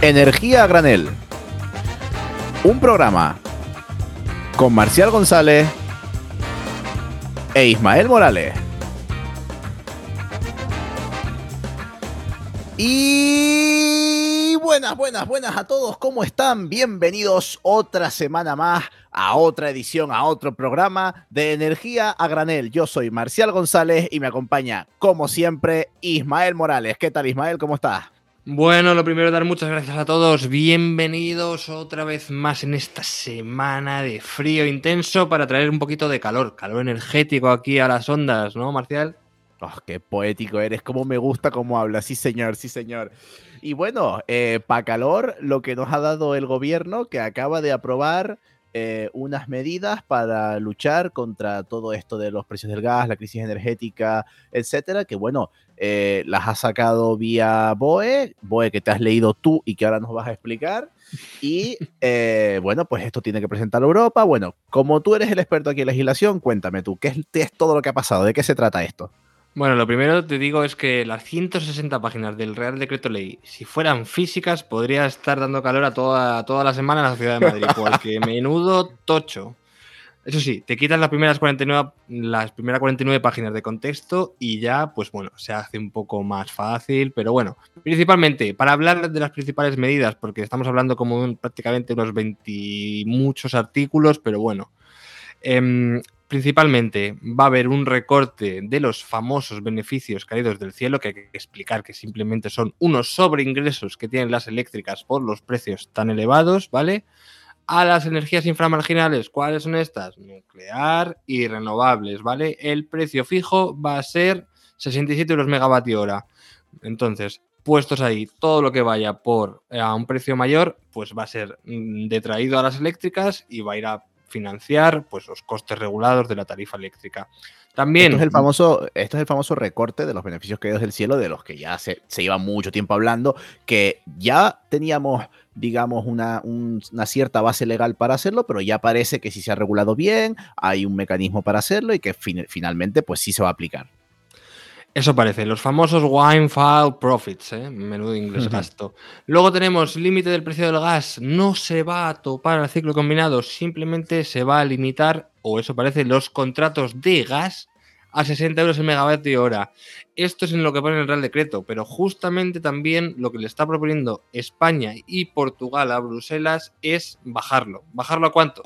Energía a granel. Un programa con Marcial González e Ismael Morales. Y buenas, buenas, buenas a todos. ¿Cómo están? Bienvenidos otra semana más a otra edición, a otro programa de Energía a Granel. Yo soy Marcial González y me acompaña, como siempre, Ismael Morales. ¿Qué tal, Ismael? ¿Cómo estás? Bueno, lo primero, dar muchas gracias a todos. Bienvenidos otra vez más en esta semana de frío intenso para traer un poquito de calor, calor energético aquí a las ondas, ¿no, Marcial? Oh, qué poético eres, cómo me gusta cómo hablas, sí señor, sí señor. Y bueno, eh, para calor, lo que nos ha dado el gobierno, que acaba de aprobar eh, unas medidas para luchar contra todo esto de los precios del gas, la crisis energética, etcétera, que bueno, eh, las ha sacado vía BOE, BOE que te has leído tú y que ahora nos vas a explicar. Y bueno, pues esto tiene que presentar Europa. Bueno, como tú eres el experto aquí en legislación, cuéntame tú, ¿qué es todo lo que ha pasado? ¿De qué se trata esto? Bueno, lo primero te digo es que las 160 páginas del Real Decreto Ley, si fueran físicas, podría estar dando calor a toda, toda la semana en la ciudad de Madrid, porque menudo tocho. Eso sí, te quitas las primeras 49, las primeras 49 páginas de contexto y ya, pues bueno, se hace un poco más fácil, pero bueno, principalmente para hablar de las principales medidas, porque estamos hablando como prácticamente unos 20 muchos artículos, pero bueno. Eh, Principalmente va a haber un recorte de los famosos beneficios caídos del cielo, que hay que explicar que simplemente son unos sobreingresos que tienen las eléctricas por los precios tan elevados, ¿vale? A las energías inframarginales, ¿cuáles son estas? Nuclear y renovables, ¿vale? El precio fijo va a ser 67 euros megavatio hora. Entonces, puestos ahí, todo lo que vaya por eh, a un precio mayor, pues va a ser mm, detraído a las eléctricas y va a ir a financiar pues, los costes regulados de la tarifa eléctrica. También. Esto es el famoso, esto es el famoso recorte de los beneficios caídos del cielo, de los que ya se, se lleva mucho tiempo hablando, que ya teníamos, digamos, una, una, cierta base legal para hacerlo, pero ya parece que si se ha regulado bien, hay un mecanismo para hacerlo y que finalmente, pues sí se va a aplicar. Eso parece, los famosos wine file profits, ¿eh? menudo inglés gasto. Luego tenemos límite del precio del gas, no se va a topar al ciclo combinado, simplemente se va a limitar, o eso parece, los contratos de gas a 60 euros el megavatio hora. Esto es en lo que pone el Real Decreto, pero justamente también lo que le está proponiendo España y Portugal a Bruselas es bajarlo. ¿Bajarlo a cuánto?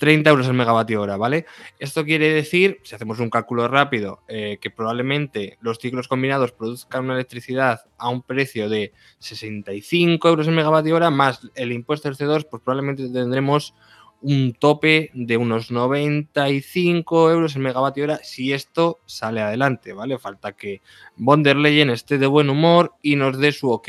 30 euros el megavatio hora, ¿vale? Esto quiere decir, si hacemos un cálculo rápido, eh, que probablemente los ciclos combinados produzcan una electricidad a un precio de 65 euros el megavatio hora, más el impuesto del C2, pues probablemente tendremos un tope de unos 95 euros el megavatio hora si esto sale adelante, ¿vale? Falta que von der Leyen esté de buen humor y nos dé su ok.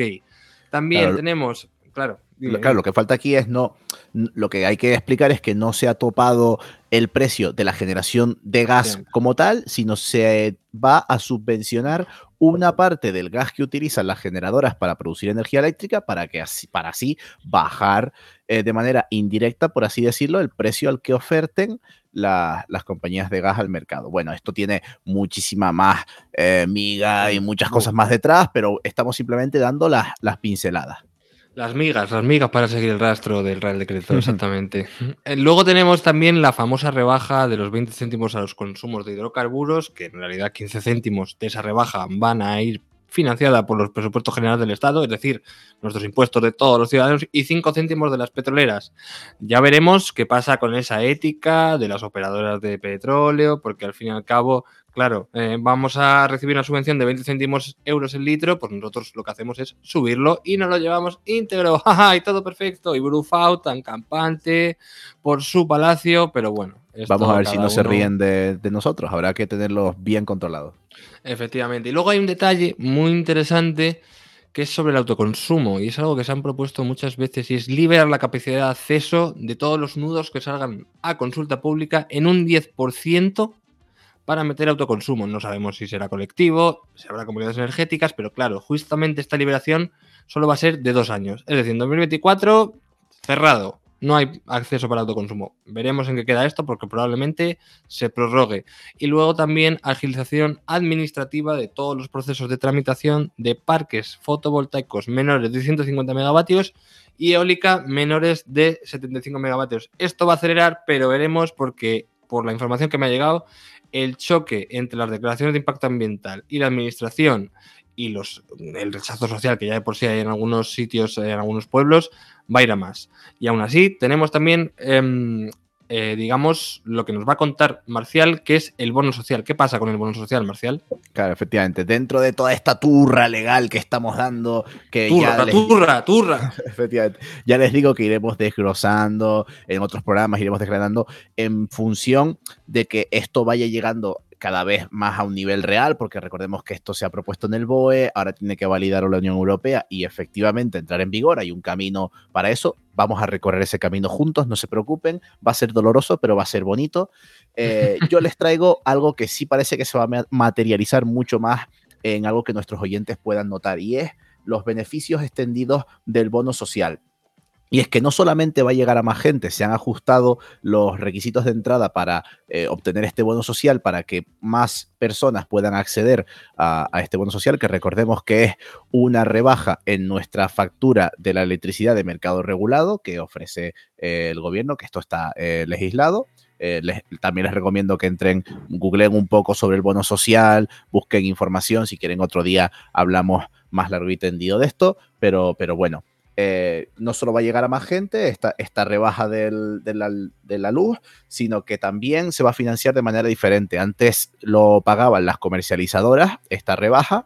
También tenemos, claro, Claro, lo que falta aquí es no, lo que hay que explicar es que no se ha topado el precio de la generación de gas como tal, sino se va a subvencionar una parte del gas que utilizan las generadoras para producir energía eléctrica para que así, para así bajar eh, de manera indirecta, por así decirlo, el precio al que oferten las compañías de gas al mercado. Bueno, esto tiene muchísima más eh, miga y muchas cosas más detrás, pero estamos simplemente dando las, las pinceladas. Las migas, las migas para seguir el rastro del Real Decreto, exactamente. Eh, luego tenemos también la famosa rebaja de los 20 céntimos a los consumos de hidrocarburos, que en realidad 15 céntimos de esa rebaja van a ir financiada por los presupuestos generales del Estado, es decir, nuestros impuestos de todos los ciudadanos, y 5 céntimos de las petroleras. Ya veremos qué pasa con esa ética de las operadoras de petróleo, porque al fin y al cabo claro, eh, vamos a recibir una subvención de 20 céntimos euros el litro, pues nosotros lo que hacemos es subirlo y nos lo llevamos íntegro, jaja, y todo perfecto, y Brufau tan campante por su palacio, pero bueno. Vamos a ver si no se ríen de, de, nosotros, habrá que tenerlos bien controlados. Efectivamente, y luego hay un detalle muy interesante que es sobre el autoconsumo y es algo que se han propuesto muchas veces y es liberar la capacidad de acceso de todos los nudos que salgan a consulta pública en un 10% para meter autoconsumo. No sabemos si será colectivo, si habrá comunidades energéticas, pero claro, justamente esta liberación solo va a ser de dos años. Es decir, en 2024 cerrado. No hay acceso para autoconsumo. Veremos en qué queda esto porque probablemente se prorrogue. Y luego también agilización administrativa de todos los procesos de tramitación de parques fotovoltaicos menores de 150 megavatios y eólica menores de 75 megavatios. Esto va a acelerar, pero veremos porque por la información que me ha llegado, el choque entre las declaraciones de impacto ambiental y la administración y los, el rechazo social que ya de por sí hay en algunos sitios, en algunos pueblos, va a ir a más. Y aún así, tenemos también em, eh, digamos, lo que nos va a contar Marcial, que es el bono social. ¿Qué pasa con el bono social, Marcial? Claro, efectivamente. Dentro de toda esta turra legal que estamos dando, que turra, ya les... turra, turra. efectivamente. Ya les digo que iremos desglosando en otros programas, iremos desgranando en función de que esto vaya llegando cada vez más a un nivel real, porque recordemos que esto se ha propuesto en el BOE, ahora tiene que validarlo la Unión Europea y efectivamente entrar en vigor. Hay un camino para eso. Vamos a recorrer ese camino juntos, no se preocupen. Va a ser doloroso, pero va a ser bonito. Eh, yo les traigo algo que sí parece que se va a materializar mucho más en algo que nuestros oyentes puedan notar y es los beneficios extendidos del bono social. Y es que no solamente va a llegar a más gente, se han ajustado los requisitos de entrada para eh, obtener este bono social, para que más personas puedan acceder a, este bono social, que recordemos que es una rebaja en nuestra factura de la electricidad de mercado regulado que ofrece eh, el gobierno, que esto está eh, legislado. también les recomiendo que entren, googleen un poco sobre el bono social, busquen información, si quieren otro día hablamos más largo y tendido de esto, pero, pero bueno, eh, no solo va a llegar a más gente esta, esta rebaja de, la, luz, sino que también se va a financiar de manera diferente. Antes lo pagaban las comercializadoras, esta rebaja,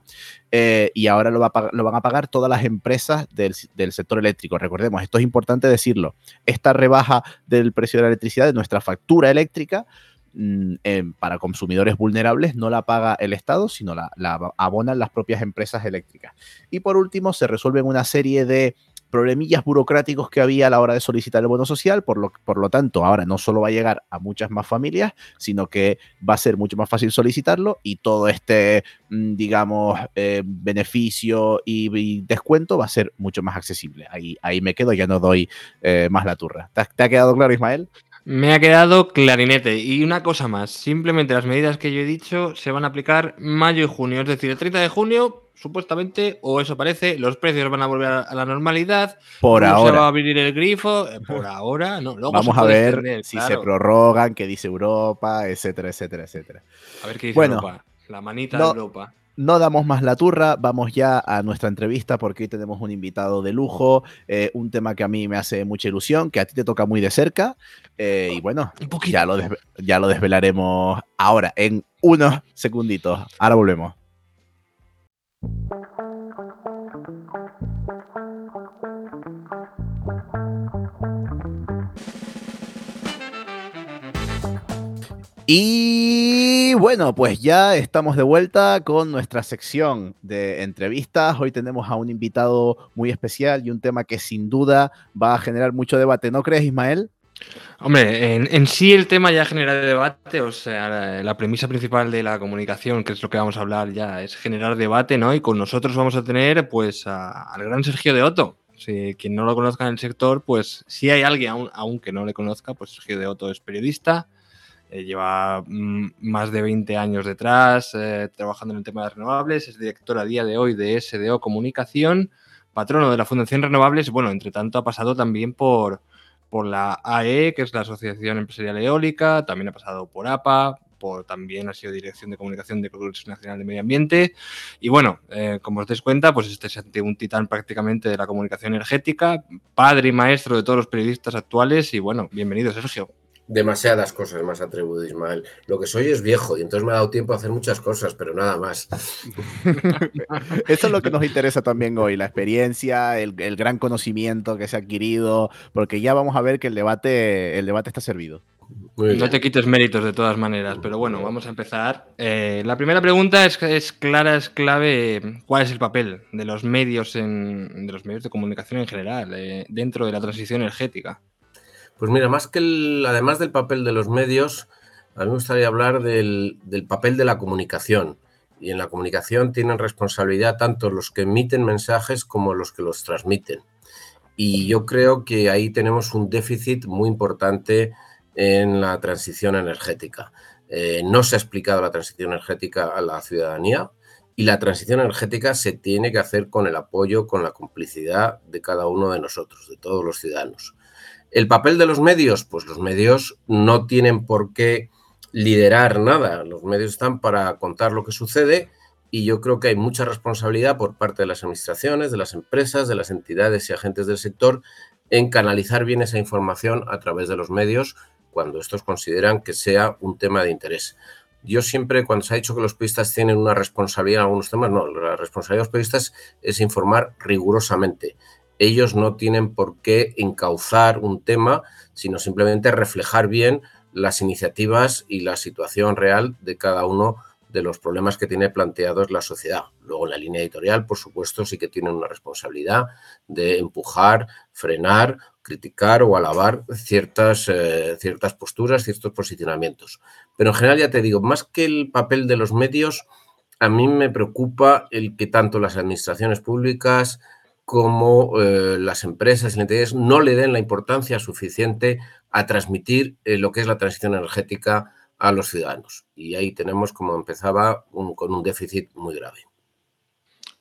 eh, y ahora lo, van a pagar todas las empresas del, sector eléctrico. Recordemos, esto es importante decirlo, esta rebaja del precio de la electricidad, de nuestra factura eléctrica, mm, para consumidores vulnerables no la paga el Estado, sino la, la, abonan las propias empresas eléctricas. Y por último, se resuelven una serie de problemillas burocráticos que había a la hora de solicitar el bono social, por lo, por lo tanto, ahora no solo va a llegar a muchas más familias, sino que va a ser mucho más fácil solicitarlo y todo este, mm, digamos, eh, beneficio y, descuento va a ser mucho más accesible. Ahí, ahí me quedo, ya no doy eh, más la turra. ¿Te ha quedado claro, Ismael? Me ha quedado clarinete. Y una cosa más, simplemente las medidas que yo he dicho se van a aplicar mayo y junio. Es decir, el 30 de junio, supuestamente, o eso parece, los precios van a volver a la normalidad. Por ahora. Se va a abrir el grifo. Eh, por ahora, no. Vamos a ver si se prorrogan, qué dice Europa, etcétera, etcétera, etcétera. A ver qué dice Europa. La manita de Europa no damos más la turra, vamos ya a nuestra entrevista porque hoy tenemos un invitado de lujo, eh, un tema que a mí me hace mucha ilusión, que a ti te toca muy de cerca. Eh, y bueno, ya lo, ya lo desvelaremos ahora, en unos segunditos. Ahora volvemos. Y bueno, pues ya estamos de vuelta con nuestra sección de entrevistas. Hoy tenemos a un invitado muy especial y un tema que sin duda va a generar mucho debate, ¿no crees, Ismael? Hombre, en, sí el tema ya genera debate, o sea, la, premisa principal de la comunicación, que es lo que vamos a hablar ya, es generar debate, ¿no? Y con nosotros vamos a tener, pues, al gran Sergio de Otto. Si quien no lo conozca en el sector, pues, si hay alguien aún, que no le conozca, pues Sergio de Otto es periodista, lleva mm, más de 20 años detrás eh, trabajando en el tema de renovables, es director a día de hoy de SDO Comunicación, patrono de la Fundación Renovables, bueno, entre tanto ha pasado también por, por la AE, que es la Asociación Empresarial Eólica, también ha pasado por APA, por, también ha sido Dirección de Comunicación de Congreso Nacional de Medio Ambiente. Y bueno, eh, como os dais cuenta, pues este es un titán prácticamente de la comunicación energética, padre y maestro de todos los periodistas actuales. Y bueno, bienvenido, Sergio demasiadas cosas más atribuido Ismael. Lo que soy es viejo y entonces me ha dado tiempo a hacer muchas cosas, pero nada más. Eso es lo que nos interesa también hoy, la experiencia, el, gran conocimiento que se ha adquirido, porque ya vamos a ver que el debate, el debate está servido. No te quites méritos de todas maneras, pero bueno, vamos a empezar. Eh, la primera pregunta es, es clara, es clave. ¿Cuál es el papel de los medios en, de los medios de comunicación en general eh, dentro de la transición energética? Pues mira, más que el, además del papel de los medios, a mí me gustaría hablar del, papel de la comunicación. Y en la comunicación tienen responsabilidad tanto los que emiten mensajes como los que los transmiten. Y yo creo que ahí tenemos un déficit muy importante en la transición energética. Eh, no se ha explicado la transición energética a la ciudadanía y la transición energética se tiene que hacer con el apoyo, con la complicidad de cada uno de nosotros, de todos los ciudadanos. El papel de los medios, pues los medios no tienen por qué liderar nada, los medios están para contar lo que sucede y yo creo que hay mucha responsabilidad por parte de las administraciones, de las empresas, de las entidades y agentes del sector en canalizar bien esa información a través de los medios cuando estos consideran que sea un tema de interés. Yo siempre, cuando se ha dicho que los periodistas tienen una responsabilidad en algunos temas, no, la responsabilidad de los periodistas es informar rigurosamente. Ellos no tienen por qué encauzar un tema, sino simplemente reflejar bien las iniciativas y la situación real de cada uno de los problemas que tiene planteados la sociedad. Luego en la línea editorial, por supuesto, sí que tienen una responsabilidad de empujar, frenar, criticar o alabar ciertas, eh, ciertas posturas, ciertos posicionamientos. Pero en general, ya te digo, más que el papel de los medios, a mí me preocupa el que tanto las administraciones públicas como eh, las empresas y entidades no le den la importancia suficiente a transmitir eh, lo que es la transición energética a los ciudadanos. Y ahí tenemos, como empezaba, con un déficit muy grave.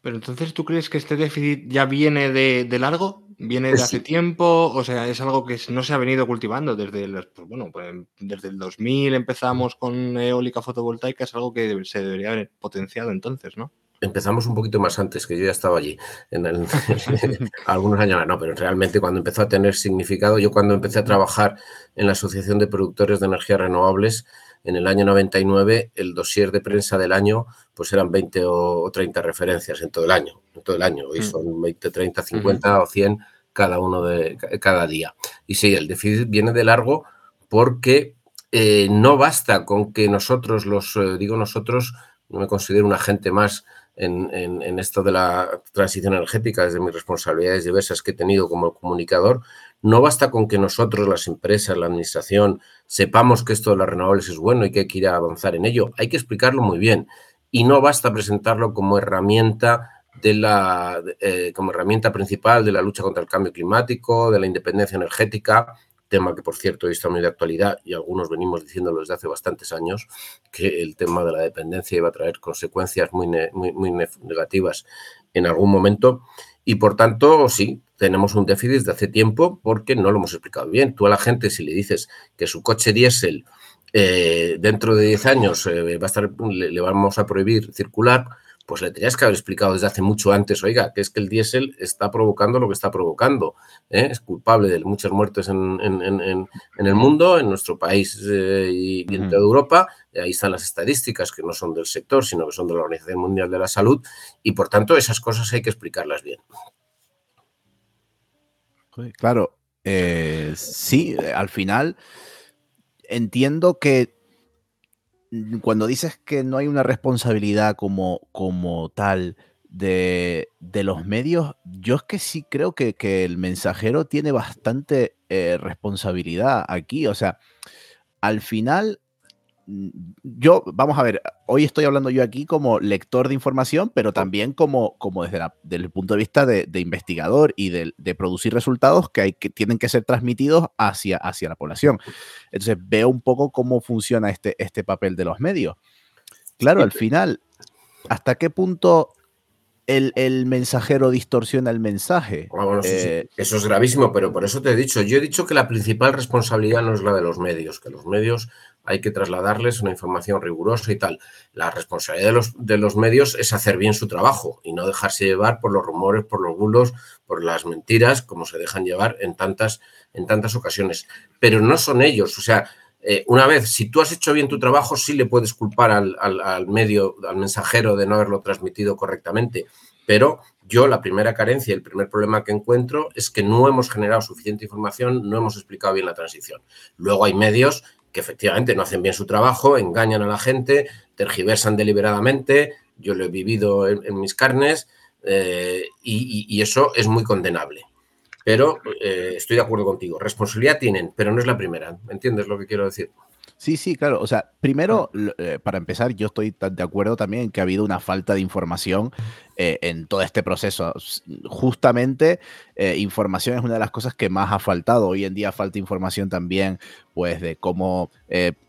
Pero entonces, ¿tú crees que este déficit ya viene de, largo? ¿Viene de hace tiempo? O sea, es algo que no se ha venido cultivando desde el, pues bueno, pues desde el 2000 empezamos con eólica fotovoltaica, es algo que se debería haber potenciado entonces, ¿no? Empezamos un poquito más antes, que yo ya estaba allí, en algunos años, no, pero realmente cuando empezó a tener significado, yo cuando empecé a trabajar en la Asociación de Productores de Energías Renovables, en el año 99 el dossier de prensa del año pues eran 20 o 30 referencias en todo el año, en todo el año, hoy mm. son 20, 30, 50 o 100 cada uno de cada día. Y sí, el déficit viene de largo porque eh, no basta con que nosotros, los eh, digo nosotros, no me considero un agente más en, esto de la transición energética, desde mis responsabilidades diversas que he tenido como comunicador, no basta con que nosotros, las empresas, la administración, sepamos que esto de las renovables es bueno y que hay que ir a avanzar en ello. Hay que explicarlo muy bien. Y no basta presentarlo como herramienta de la eh, como herramienta principal de la lucha contra el cambio climático, de la independencia energética, tema que por cierto está muy de actualidad y algunos venimos diciéndolo desde hace bastantes años, que el tema de la dependencia iba a traer consecuencias muy, muy negativas en algún momento. Y por tanto, sí, tenemos un déficit de hace tiempo porque no lo hemos explicado bien. Tú a la gente, si le dices que su coche diésel eh, dentro de 10 años eh, va a estar, le, vamos a prohibir circular, pues le tenías que haber explicado desde hace mucho antes, oiga, que es que el diésel está provocando lo que está provocando. ¿eh? Es culpable de muchas muertes en, el mundo, en nuestro país y, en toda Europa. ahí están las estadísticas que no son del sector, sino que son de la Organización Mundial de la Salud. Y por tanto, esas cosas hay que explicarlas bien. Claro, eh, sí, eh, al final entiendo que cuando dices que no hay una responsabilidad como, como tal de, los medios, yo es que sí creo que, el mensajero tiene bastante eh, responsabilidad aquí. O sea, al final yo, vamos a ver, hoy estoy hablando yo aquí como lector de información, pero también como, como desde, el punto de vista de, investigador y de, producir resultados que, hay, que tienen que ser transmitidos hacia, hacia la población. Entonces veo un poco cómo funciona este, este papel de los medios. Claro, al final, ¿hasta qué punto el, mensajero distorsiona el mensaje. Ah, eh, eso es gravísimo, pero por eso te he dicho, yo he dicho que la principal responsabilidad no es la de los medios, que los medios hay que trasladarles una información rigurosa y tal. La responsabilidad de los, de los medios es hacer bien su trabajo y no dejarse llevar por los rumores, por los bulos, por las mentiras, como se dejan llevar en tantas, en tantas ocasiones. Pero no son ellos, o sea, eh, una vez, si tú has hecho bien tu trabajo, sí le puedes culpar al, medio, al mensajero de no haberlo transmitido correctamente. Pero yo la primera carencia, el primer problema que encuentro es que no hemos generado suficiente información, no hemos explicado bien la transición. Luego hay medios que efectivamente no hacen bien su trabajo, engañan a la gente, tergiversan deliberadamente, yo lo he vivido en, mis carnes eh, y eso es muy condenable. Pero eh, estoy de acuerdo contigo. Responsabilidad tienen, pero no es la primera. ¿Entiendes lo que quiero decir? Sí, sí, claro. O sea, primero, eh, para empezar, yo estoy de acuerdo también en que ha habido una falta de información eh, en todo este proceso. Justamente, eh, información es una de las cosas que más ha faltado. Hoy en día falta información también, pues, de cómo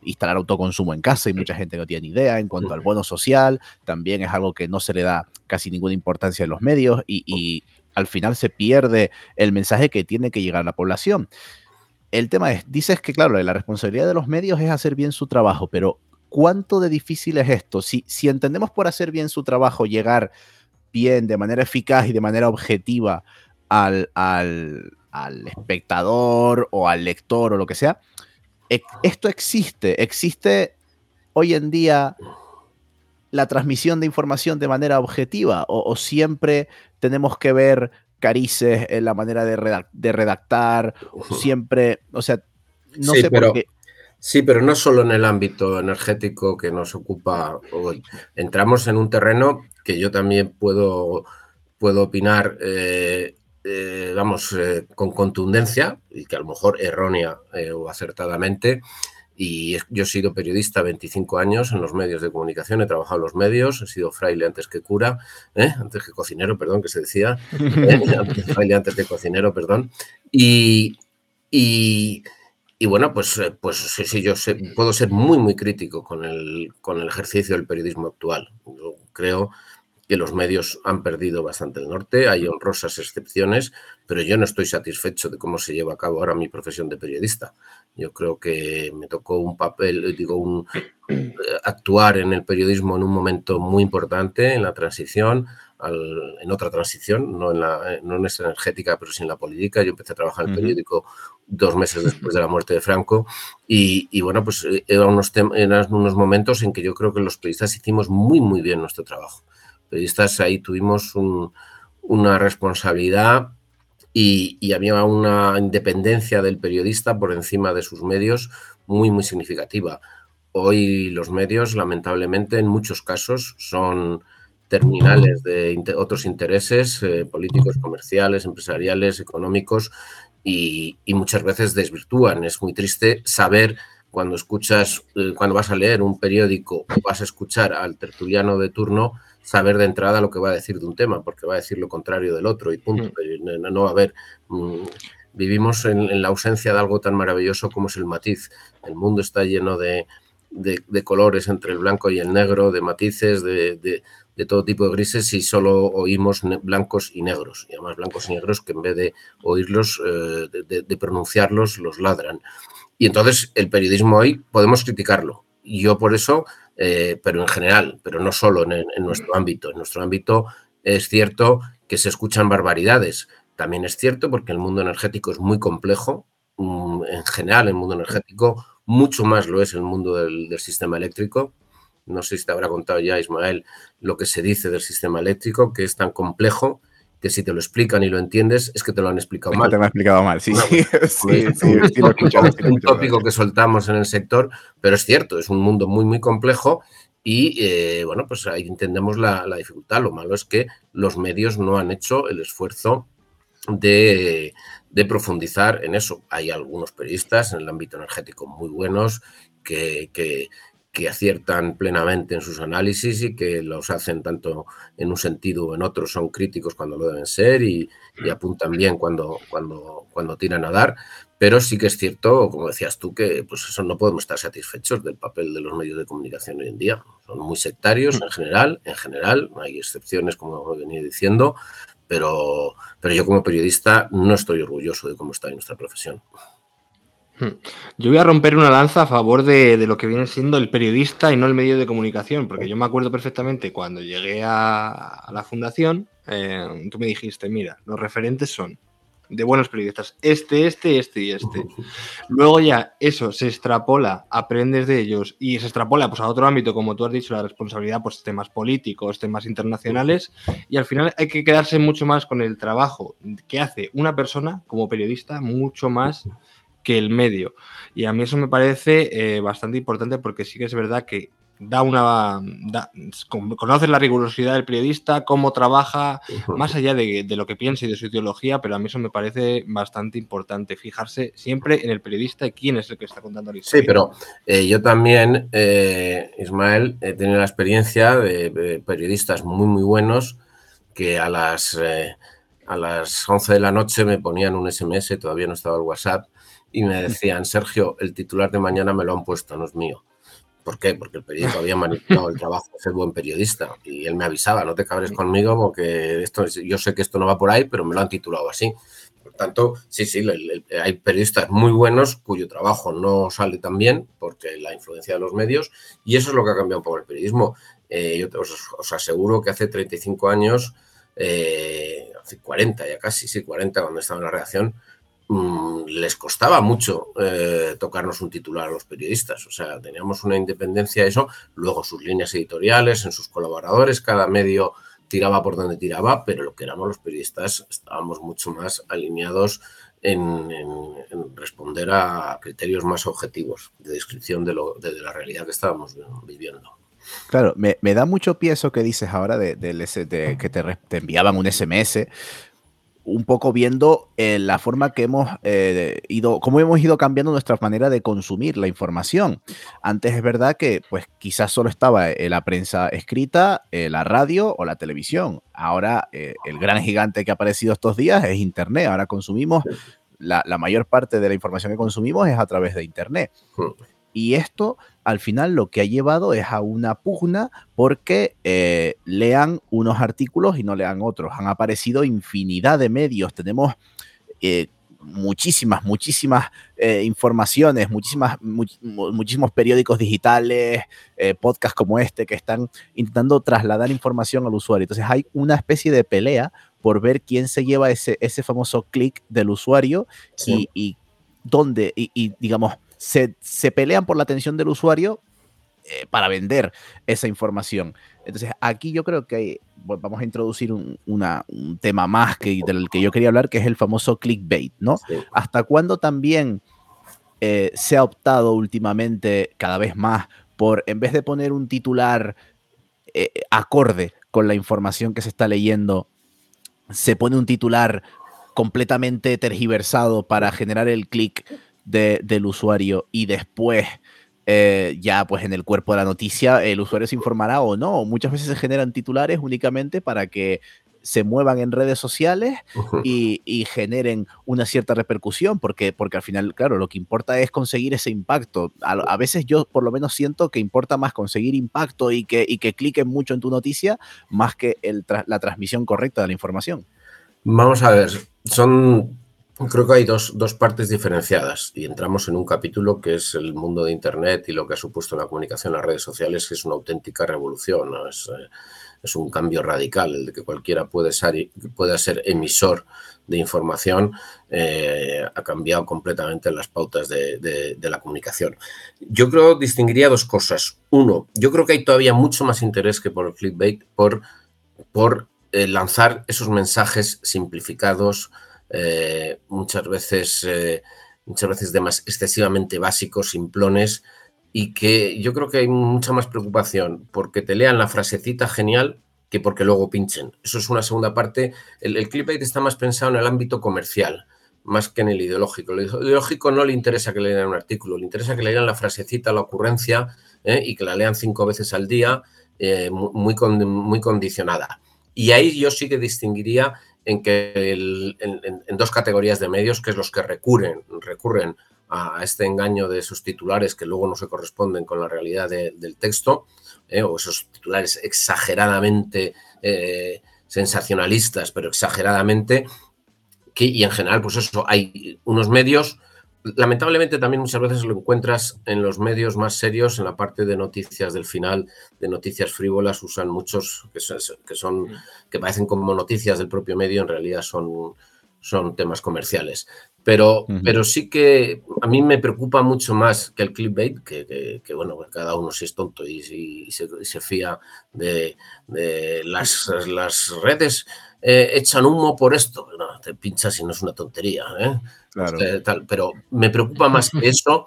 instalar autoconsumo en casa y mucha gente no tiene idea. En cuanto al bono social, también es algo que no se le da casi ninguna importancia en los medios y, y al final se pierde el mensaje que tiene que llegar a la población el tema es, dices que claro, la responsabilidad de los medios es hacer bien su trabajo, pero ¿cuánto de difícil es esto? Si, si entendemos por hacer bien su trabajo llegar bien, de manera eficaz y de manera objetiva al, al, espectador o al lector o lo que sea, e, esto existe, existe hoy en día la transmisión de información de manera objetiva o siempre tenemos que ver carices en la manera de, redactar, siempre, o sea, no sé pero, por qué. Sí, pero no solo en el ámbito energético que nos ocupa hoy. Entramos en un terreno que yo también puedo, puedo opinar, eh, eh, vamos, eh, con contundencia, y que a lo mejor errónea o acertadamente, y yo he sido periodista 25 años en los medios de comunicación, he trabajado en los medios, he sido fraile antes que cura, ¿eh? antes que cocinero, perdón, que se decía, ¿eh? fraile antes que cocinero, perdón. Y, y, bueno, pues, eh, pues sí, sí, yo puedo ser muy, muy crítico con el, con el ejercicio del periodismo actual. Yo creo que los medios han perdido bastante el norte, hay honrosas excepciones, pero yo no estoy satisfecho de cómo se lleva a cabo ahora mi profesión de periodista. Yo creo que me tocó un papel, digo, un, eh, actuar en el periodismo en un momento muy importante, en la transición, en otra transición, no en, la, no en esta energética, pero sí en la política. Yo empecé a trabajar en el periódico dos meses después de la muerte de Franco y, bueno, pues eh, eran unos, eran unos momentos en que yo creo que los periodistas hicimos muy, muy bien nuestro trabajo. Periodistas ahí tuvimos una responsabilidad y, había una independencia del periodista por encima de sus medios muy, muy significativa. Hoy los medios, lamentablemente, en muchos casos son terminales de otros intereses eh, políticos, comerciales, empresariales, económicos y, muchas veces desvirtúan. Es muy triste saber cuando escuchas, eh, cuando vas a leer un periódico o vas a escuchar al tertuliano de turno, saber de entrada lo que va a decir de un tema, porque va a decir lo contrario del otro y punto. No, va a haber. Mm, vivimos en, la ausencia de algo tan maravilloso como es el matiz. El mundo está lleno de, colores entre el blanco y el negro, de matices, de, todo tipo de grises y solo oímos blancos y negros. Y además blancos y negros que en vez de oírlos, eh, de, pronunciarlos, los ladran. Y entonces el periodismo hoy podemos criticarlo. Y yo por eso eh, pero en general, pero no solo en, nuestro ámbito. En nuestro ámbito es cierto que se escuchan barbaridades. También es cierto porque el mundo energético es muy complejo. Mm, en general, el mundo energético mucho más lo es el mundo del, del sistema eléctrico. No sé si te habrá contado ya, Ismael, lo que se dice del sistema eléctrico, que es tan complejo que si te lo explican y lo entiendes, es que te lo han explicado mal. Te lo han explicado mal, sí, sí, sí, sí, un tópico que soltamos en el sector, pero es cierto, es un mundo muy, muy complejo y, eh, bueno, pues ahí entendemos la, dificultad. Lo malo es que los medios no han hecho el esfuerzo de, profundizar en eso. Hay algunos periodistas en el ámbito energético muy buenos que, que, que aciertan plenamente en sus análisis y que los hacen tanto en un sentido o en otro, son críticos cuando lo deben ser y, apuntan bien cuando, tiran a dar. Pero sí que es cierto, como decías tú, que pues eso no podemos estar satisfechos del papel de los medios de comunicación hoy en día. Son muy sectarios en general, en general, hay excepciones, como he venido diciendo, pero, pero yo como periodista no estoy orgulloso de cómo está nuestra profesión. Hmm. Yo voy a romper una lanza a favor de, lo que viene siendo el periodista y no el medio de comunicación, porque yo me acuerdo perfectamente cuando llegué a, la fundación, eh, tú me dijiste, mira, los referentes son de buenos periodistas, este, este, este y este. Luego ya eso se extrapola, aprendes de ellos y se extrapola pues, a otro ámbito, como tú has dicho, la responsabilidad, pues temas políticos, temas internacionales, y al final hay que quedarse mucho más con el trabajo que hace una persona como periodista, mucho más que el medio. Y a mí eso me parece eh, bastante importante porque sí que es verdad que da una. conoces la rigurosidad del periodista, cómo trabaja, más allá de, lo que piensa y de su ideología, pero a mí eso me parece bastante importante, fijarse siempre en el periodista y quién es el que está contando la historia. Sí, pero eh, yo también, eh, Ismael, he tenido la experiencia de, periodistas muy, muy buenos que a las, eh, a las 11 de la noche me ponían un SMS, todavía no estaba el WhatsApp, y me decían, Sergio, el titular de mañana me lo han puesto, no es mío. ¿Por qué? Porque el periódico había manipulado el trabajo de ser buen periodista. Y él me avisaba, no te cabres conmigo porque esto, yo sé que esto no va por ahí, pero me lo han titulado así. Por tanto, sí, sí, hay periodistas muy buenos cuyo trabajo no sale tan bien porque la influencia de los medios y eso es lo que ha cambiado un poco el periodismo. Eh, yo os, aseguro que hace 35 años, eh, hace 40 ya casi, sí, 40 cuando estaba en la redacción, Mm, les costaba mucho eh, tocarnos un titular a los periodistas. O sea, teníamos una independencia de eso, luego sus líneas editoriales, en sus colaboradores, cada medio tiraba por donde tiraba, pero lo que éramos los periodistas estábamos mucho más alineados en, responder a criterios más objetivos de descripción de, lo, de, la realidad que estábamos viviendo. Claro, me, da mucho pie eso que dices ahora de, que te, te, enviaban un SMS, un poco viendo eh, la forma que hemos eh, ido, cómo hemos ido cambiando nuestra manera de consumir la información. Antes es verdad que pues quizás solo estaba eh, la prensa escrita, la radio o la televisión. Ahora el gran gigante que ha aparecido estos días es Internet. Ahora consumimos, la, la mayor parte de la información que consumimos es a través de Internet. Hmm. Y esto al final lo que ha llevado es a una pugna porque eh, lean unos artículos y no lean otros. Han aparecido infinidad de medios, tenemos eh, muchísimas, muchísimas eh, informaciones, muchísimas, muchísimos periódicos digitales, podcasts como este que están intentando trasladar información al usuario. Entonces hay una especie de pelea por ver quién se lleva ese, ese famoso clic del usuario y, dónde, y digamos, se, pelean por la atención del usuario eh, para vender esa información. Entonces, aquí yo creo que vamos a introducir un, tema más que, del que yo quería hablar, que es el famoso clickbait, ¿no? ¿Hasta cuándo también eh, se ha optado últimamente cada vez más por, en vez de poner un titular eh, acorde con la información que se está leyendo, se pone un titular completamente tergiversado para generar el del usuario y después eh, ya pues en el cuerpo de la noticia el usuario se informará o no. Muchas veces se generan titulares únicamente para que se muevan en redes sociales y, generen una cierta repercusión, porque, porque al final, claro, lo que importa es conseguir ese impacto. A, veces yo por lo menos siento que importa más conseguir impacto y que, y que cliquen mucho en tu noticia más que el la transmisión correcta de la información. Vamos a ver, son Creo que hay dos, partes diferenciadas y entramos en un capítulo que es el mundo de Internet y lo que ha supuesto la comunicación en las redes sociales, que es una auténtica revolución, es, eh, es, un cambio radical, el de que cualquiera puede ser, pueda ser emisor de información, eh, ha cambiado completamente las pautas de, la comunicación. Yo creo distinguiría dos cosas. Uno, yo creo que hay todavía mucho más interés que por el clickbait, por, por eh, lanzar esos mensajes simplificados, eh, muchas veces, eh, muchas veces de más excesivamente básicos, simplones, y que yo creo que hay mucha más preocupación porque te lean la frasecita genial que porque luego pinchen. Eso es una segunda parte. El, el está más pensado en el ámbito comercial, más que en el ideológico. El ideológico no le interesa que le lean un artículo, le interesa que le lean la frasecita, la ocurrencia, ¿eh? y que la lean cinco veces al día, muy condicionada. Y ahí yo sí que distinguiría en, que en, dos categorías de medios, que es los que recurren, recurren a este engaño de sus titulares que luego no se corresponden con la realidad del texto, eh, o esos titulares exageradamente eh, sensacionalistas, pero exageradamente, y en general, pues eso, hay unos medios lamentablemente también muchas veces lo encuentras en los medios más serios, en la parte de noticias del final, de noticias frívolas, usan muchos que son, que, parecen como noticias del propio medio, en realidad son, son temas comerciales. Pero, pero sí que a mí me preocupa mucho más que el clickbait, que, que, bueno, cada uno si es tonto y, se, fía de, las, las redes eh, echan humo por esto. No, te pinchas y no es una tontería. ¿eh? Este, pero me preocupa más que eso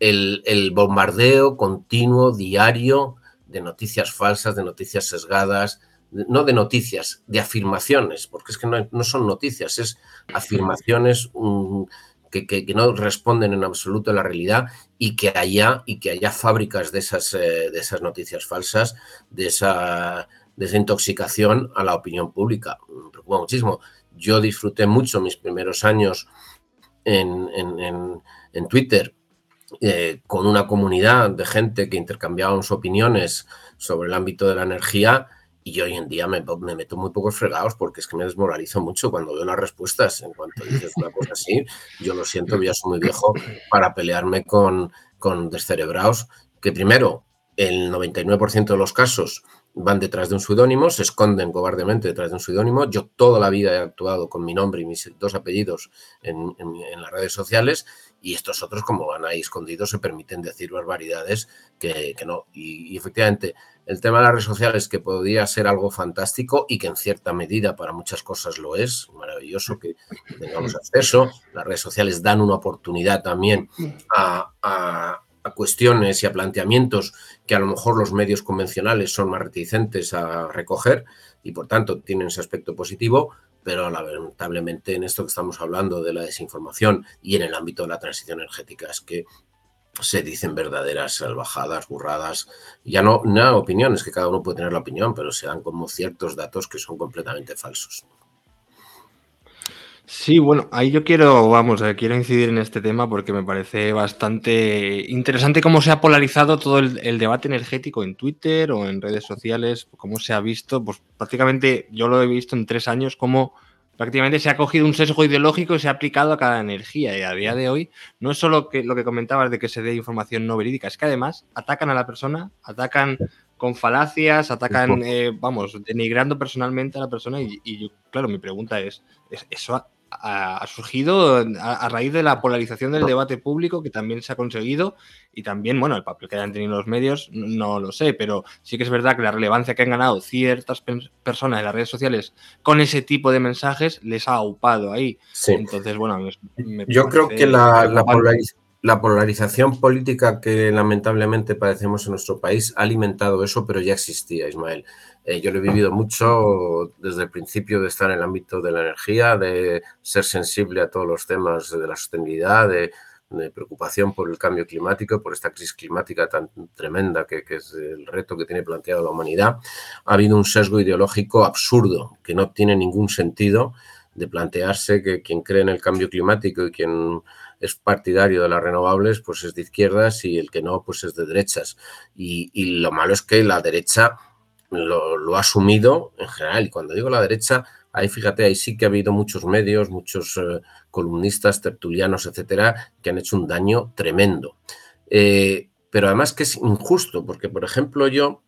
el, bombardeo continuo, diario, de noticias falsas, de noticias sesgadas, no de noticias, de afirmaciones, porque es que no, son noticias, es afirmaciones que, no responden en absoluto a la realidad y que haya, y que haya fábricas de esas, eh, de esas noticias falsas, de esa, de intoxicación a la opinión pública. Me preocupa muchísimo. Yo disfruté mucho mis primeros años en, en, Twitter eh, con una comunidad de gente que intercambiábamos opiniones sobre el ámbito de la energía y hoy en día me, meto muy pocos fregados porque es que me desmoralizo mucho cuando veo las respuestas. En cuanto dices una cosa así, yo lo siento, ya soy muy viejo para pelearme con, con descerebrados que primero, el 99% de los casos van detrás de un seudónimo, se esconden cobardemente detrás de un seudónimo. Yo toda la vida he actuado con mi nombre y mis dos apellidos en, las redes sociales y estos otros, como van ahí escondidos, se permiten decir barbaridades que, no. y, efectivamente, el tema de las redes sociales que podría ser algo fantástico y que en cierta medida para muchas cosas lo es, maravilloso que tengamos acceso. Las redes sociales dan una oportunidad también a, cuestiones y a planteamientos que a lo mejor los medios convencionales son más reticentes a recoger y por tanto tienen ese aspecto positivo, pero lamentablemente en esto que estamos hablando de la desinformación y en el ámbito de la transición energética es que se dicen verdaderas salvajadas, burradas, ya no, no opiniones, que cada uno puede tener la opinión, pero se dan como ciertos datos que son completamente falsos. Sí, bueno, ahí yo quiero, vamos, eh, quiero incidir en este tema porque me parece bastante interesante cómo se ha polarizado todo el, el, debate energético en Twitter o en redes sociales, cómo se ha visto, pues prácticamente yo lo he visto en tres años, cómo prácticamente se ha cogido un sesgo ideológico y se ha aplicado a cada energía. Y a día de hoy no es solo que, lo que comentabas de que se dé información no verídica, es que además atacan a la persona, atacan con falacias, atacan, eh, vamos, denigrando personalmente a la persona. Y, y claro, mi pregunta ¿es ¿eso ha, surgido a, raíz de la polarización del debate público que también se ha conseguido y también, bueno, el papel que hayan tenido los medios no lo sé, pero sí que es verdad que la relevancia que han ganado ciertas personas en las redes sociales con ese tipo de mensajes les ha aupado ahí. Entonces, bueno, yo creo que la, la polarización política que lamentablemente padecemos en nuestro país ha alimentado eso, pero ya existía, Ismael. Eh, yo lo he vivido mucho desde el principio de estar en el ámbito de la energía, de ser sensible a todos los temas de la sostenibilidad, de, preocupación por el cambio climático, por esta crisis climática tan tremenda que, es el reto que tiene planteado la humanidad. Ha habido un sesgo ideológico absurdo que no tiene ningún sentido de plantearse que quien cree en el cambio climático y quien es partidario de las renovables, pues es de izquierdas y el que no, pues es de derechas. Y, y lo malo es que la derecha lo, ha asumido en general. Y cuando digo la derecha, ahí fíjate, ahí sí que ha habido muchos medios, muchos eh, columnistas, tertulianos, etcétera, que han hecho un daño tremendo. Eh, pero además que es injusto, porque por ejemplo yo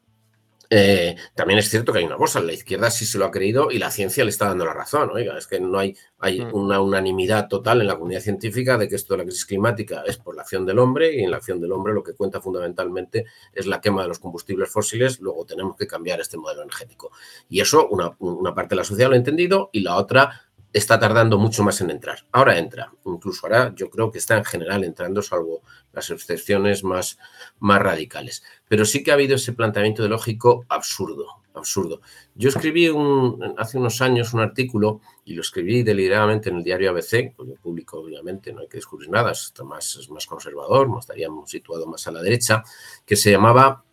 eh, también es cierto que hay una cosa, la izquierda sí se lo ha creído y la ciencia le está dando la razón. Oiga, es que no hay, hay mm. una unanimidad total en la comunidad científica de que esto de la crisis climática es por la acción del hombre y en la acción del hombre lo que cuenta fundamentalmente es la quema de los combustibles fósiles. Luego tenemos que cambiar este modelo energético. Y eso una, una parte de la sociedad lo ha entendido y la otra está tardando mucho más en entrar. Ahora entra, incluso ahora yo creo que está en general entrando, salvo las excepciones más, más radicales. Pero sí que ha habido ese planteamiento ideológico absurdo, absurdo. Yo escribí hace unos años un artículo y lo escribí deliberadamente en el diario ABC, cuyo público obviamente no hay que descubrir nada, es más, es más conservador, estaría situado más a la derecha, que se llamaba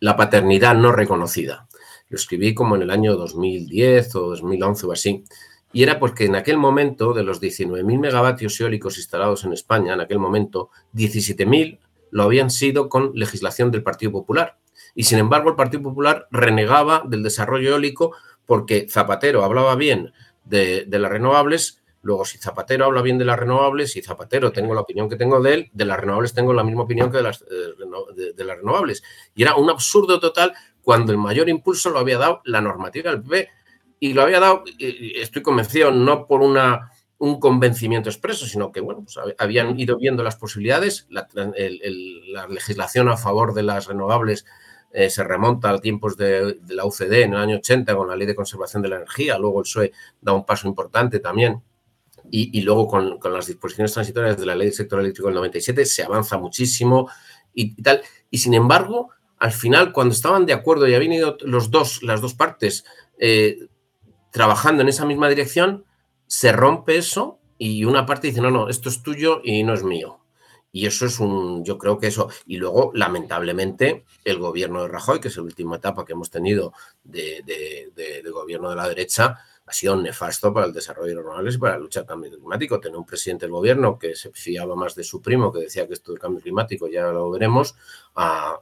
La paternidad no reconocida. Lo escribí como en el año 2010 o 2011 o así y era porque en aquel momento, de los 19.000 megavatios eólicos instalados en España, en aquel momento, 17.000 lo habían sido con legislación del Partido Popular. Y sin embargo, el Partido Popular renegaba del desarrollo eólico porque Zapatero hablaba bien de, las renovables. Luego, si Zapatero habla bien de las renovables, si Zapatero tengo la opinión que tengo de él, de las renovables tengo la misma opinión que de las, eh, de las renovables. Y era un absurdo total cuando el mayor impulso lo había dado la normativa del PP y lo había dado, estoy convencido, no por una, un convencimiento expreso, sino que bueno, pues habían ido viendo las posibilidades. La, legislación a favor de las renovables eh, se remonta a tiempos de, la UCD en el año 80 con la Ley de Conservación de la Energía. Luego el PSOE da un paso importante también. Y, luego con, las disposiciones transitorias de la Ley del Sector Eléctrico del 97 se avanza muchísimo y tal. Y sin embargo, al final, cuando estaban de acuerdo y habían ido los dos, las dos partes eh, trabajando en esa misma dirección, se rompe eso y una parte dice, no, no, esto es tuyo y no es mío. Y eso es un, yo creo que eso. Y luego, lamentablemente, el gobierno de Rajoy, que es la última etapa que hemos tenido de, gobierno de la derecha, ha sido nefasto para el desarrollo de renovables y para la lucha al cambio climático. Tener un presidente del gobierno que se fiaba más de su primo, que decía que esto del cambio climático ya lo veremos, a,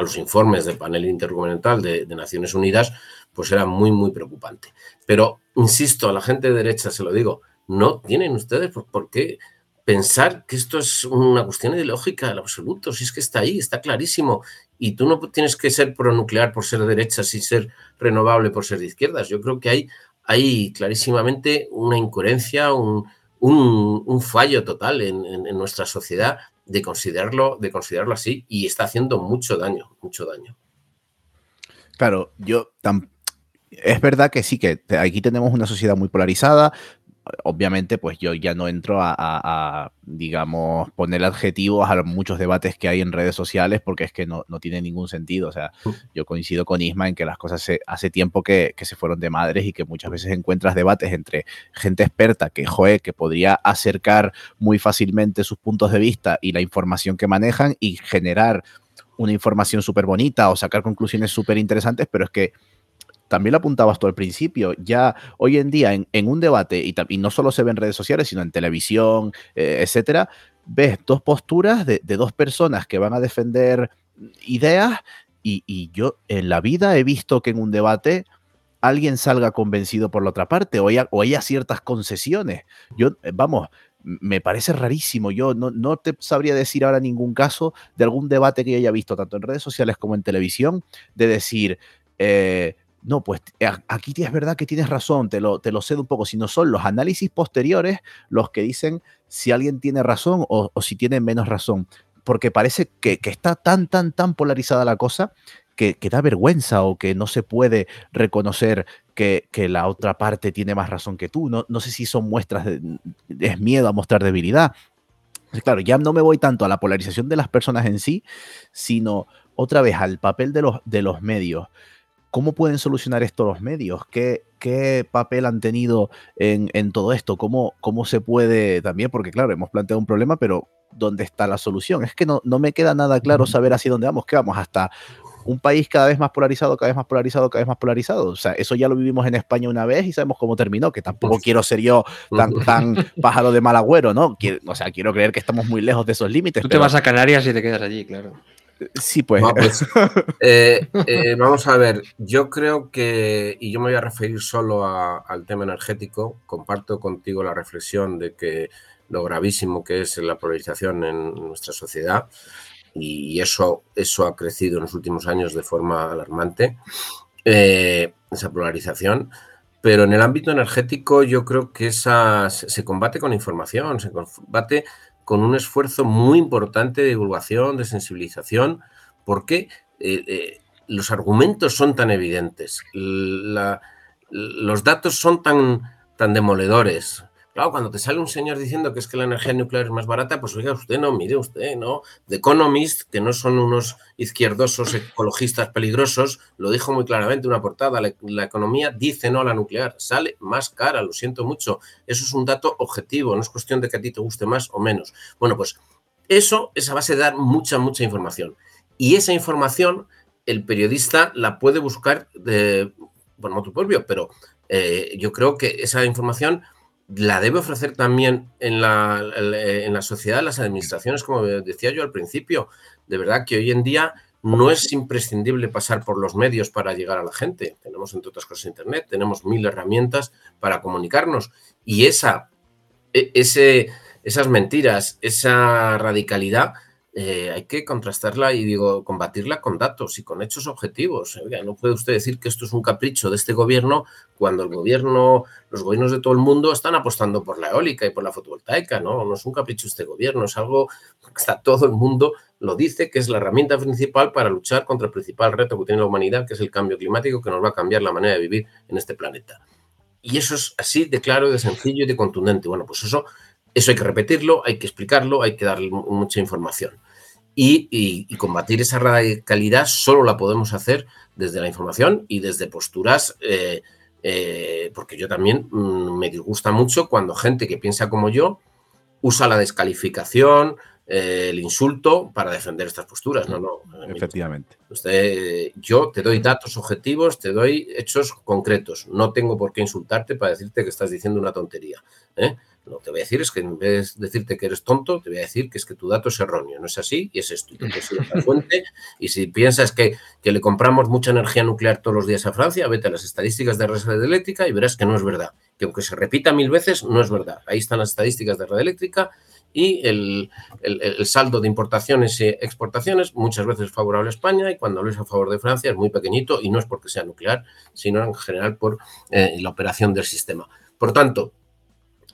los informes del panel intergubernamental de Naciones Unidas, pues era muy, muy preocupante. Pero, insisto, a la gente de derecha se lo digo, no tienen ustedes por qué pensar que esto es una cuestión ideológica en absoluto, si es que está ahí, está clarísimo. Y tú no tienes que ser pronuclear por ser de derechas y ser renovable por ser de izquierdas. Yo creo que hay, hay clarísimamente una incoherencia, un, fallo total en, nuestra sociedad de considerarlo, de considerarlo así y está haciendo mucho daño, mucho daño. Claro, yo es verdad que sí, que aquí tenemos una sociedad muy polarizada, obviamente, pues yo ya no entro a, digamos, poner adjetivos a muchos debates que hay en redes sociales porque es que no, tiene ningún sentido. O sea, yo coincido con Isma en que las cosas se, hace tiempo que, se fueron de madres y que muchas veces encuentras debates entre gente experta que, joe, que podría acercar muy fácilmente sus puntos de vista y la información que manejan y generar una información súper bonita o sacar conclusiones súper interesantes, pero es que también lo apuntabas tú al principio, ya hoy en día en, un debate, y, no solo se ve en redes sociales, sino en televisión, eh, etcétera, ves dos posturas de, dos personas que van a defender ideas, y, yo en la vida he visto que en un debate alguien salga convencido por la otra parte o haya, ciertas concesiones. Yo, eh, vamos, me parece rarísimo. Yo no, no, te sabría decir ahora ningún caso de algún debate que haya visto, tanto en redes sociales como en televisión, de decir, eh, no, pues eh, aquí es verdad que tienes razón, te lo, te lo cedo un poco, sino son los análisis posteriores los que dicen si alguien tiene razón o, si tiene menos razón, porque parece que, está tan, tan, tan polarizada la cosa que, da vergüenza o que no se puede reconocer que, la otra parte tiene más razón que tú. No, no sé si son muestras de, es miedo a mostrar debilidad. Claro, ya no me voy tanto a la polarización de las personas en sí, sino otra vez al papel de los, de los medios. ¿Cómo pueden solucionar esto los medios? ¿Qué, qué papel han tenido en, todo esto? ¿Cómo, ¿Cómo, se puede también? Porque claro, hemos planteado un problema, pero ¿dónde está la solución? Es que no, no me queda nada claro saber hacia dónde vamos. ¿Qué vamos? Hasta un país cada vez más polarizado, cada vez más polarizado, cada vez más polarizado. O sea, eso ya lo vivimos en España una vez y sabemos cómo terminó, que tampoco quiero ser yo tan, tan pájaro de mal agüero, ¿no? o sea, quiero creer que estamos muy lejos de esos límites. Tú te vas a Canarias y te quedas allí, claro. Sí, pues. pues eh, eh, vamos a ver, yo creo que, y yo me voy a referir solo al tema energético, comparto contigo la reflexión de que lo gravísimo que es la polarización en nuestra sociedad y eso, eso ha crecido en los últimos años de forma alarmante, eh, esa polarización. Pero en el ámbito energético yo creo que esa, se combate con información, se combate con un esfuerzo muy importante de divulgación, de sensibilización, porque eh, eh, los argumentos son tan evidentes, los datos son tan, tan demoledores, Claro, cuando te sale un señor diciendo que es que la energía nuclear es más barata, pues oiga usted, no, mire usted, ¿no? The Economist, que no son unos izquierdosos ecologistas peligrosos, lo dijo muy claramente una portada, la, economía dice no a la nuclear, sale más cara, lo siento mucho. Eso es un dato objetivo, no es cuestión de que a ti te guste más o menos. Bueno, pues eso es a base de dar mucha, mucha información. Y esa información el periodista la puede buscar de, por motu propio, pero eh, yo creo que esa información la debe ofrecer también en la, en la sociedad, las administraciones, como decía yo al principio. De verdad que hoy en día no es imprescindible pasar por los medios para llegar a la gente. Tenemos, entre otras cosas, Internet, tenemos mil herramientas para comunicarnos. Y esa, e, ese, esas mentiras, esa radicalidad, eh, hay que contrastarla y digo, combatirla con datos y con hechos objetivos. no puede usted decir que esto es un capricho de este gobierno cuando el gobierno, los gobiernos de todo el mundo están apostando por la eólica y por la fotovoltaica. No, no es un capricho este gobierno, es algo que está todo el mundo lo dice que es la herramienta principal para luchar contra el principal reto que tiene la humanidad, que es el cambio climático que nos va a cambiar la manera de vivir en este planeta. Y eso es así de claro, de sencillo y de contundente. Bueno, pues eso eso hay que repetirlo, hay que explicarlo, hay que darle mucha información. y, combatir esa radicalidad solo la podemos hacer desde la información y desde posturas, eh, eh, porque yo también mm, me disgusta mucho cuando gente que piensa como yo usa la descalificación, eh, el insulto para defender estas posturas. No, no. Efectivamente. Usted, yo te doy datos objetivos, te doy hechos concretos. No tengo por qué insultarte para decirte que estás diciendo una tontería. ¿eh? Lo que te voy a decir es que en vez de decirte que eres tonto, te voy a decir que es que tu dato es erróneo. No es así y es esto. Y, fuente, y si piensas que, que, le compramos mucha energía nuclear todos los días a Francia, vete a las estadísticas de red eléctrica y verás que no es verdad. Que aunque se repita mil veces, no es verdad. Ahí están las estadísticas de red eléctrica y el, saldo de importaciones y exportaciones muchas veces favorable a España y cuando lo es a favor de Francia es muy pequeñito y no es porque sea nuclear, sino en general por eh, la operación del sistema. Por tanto,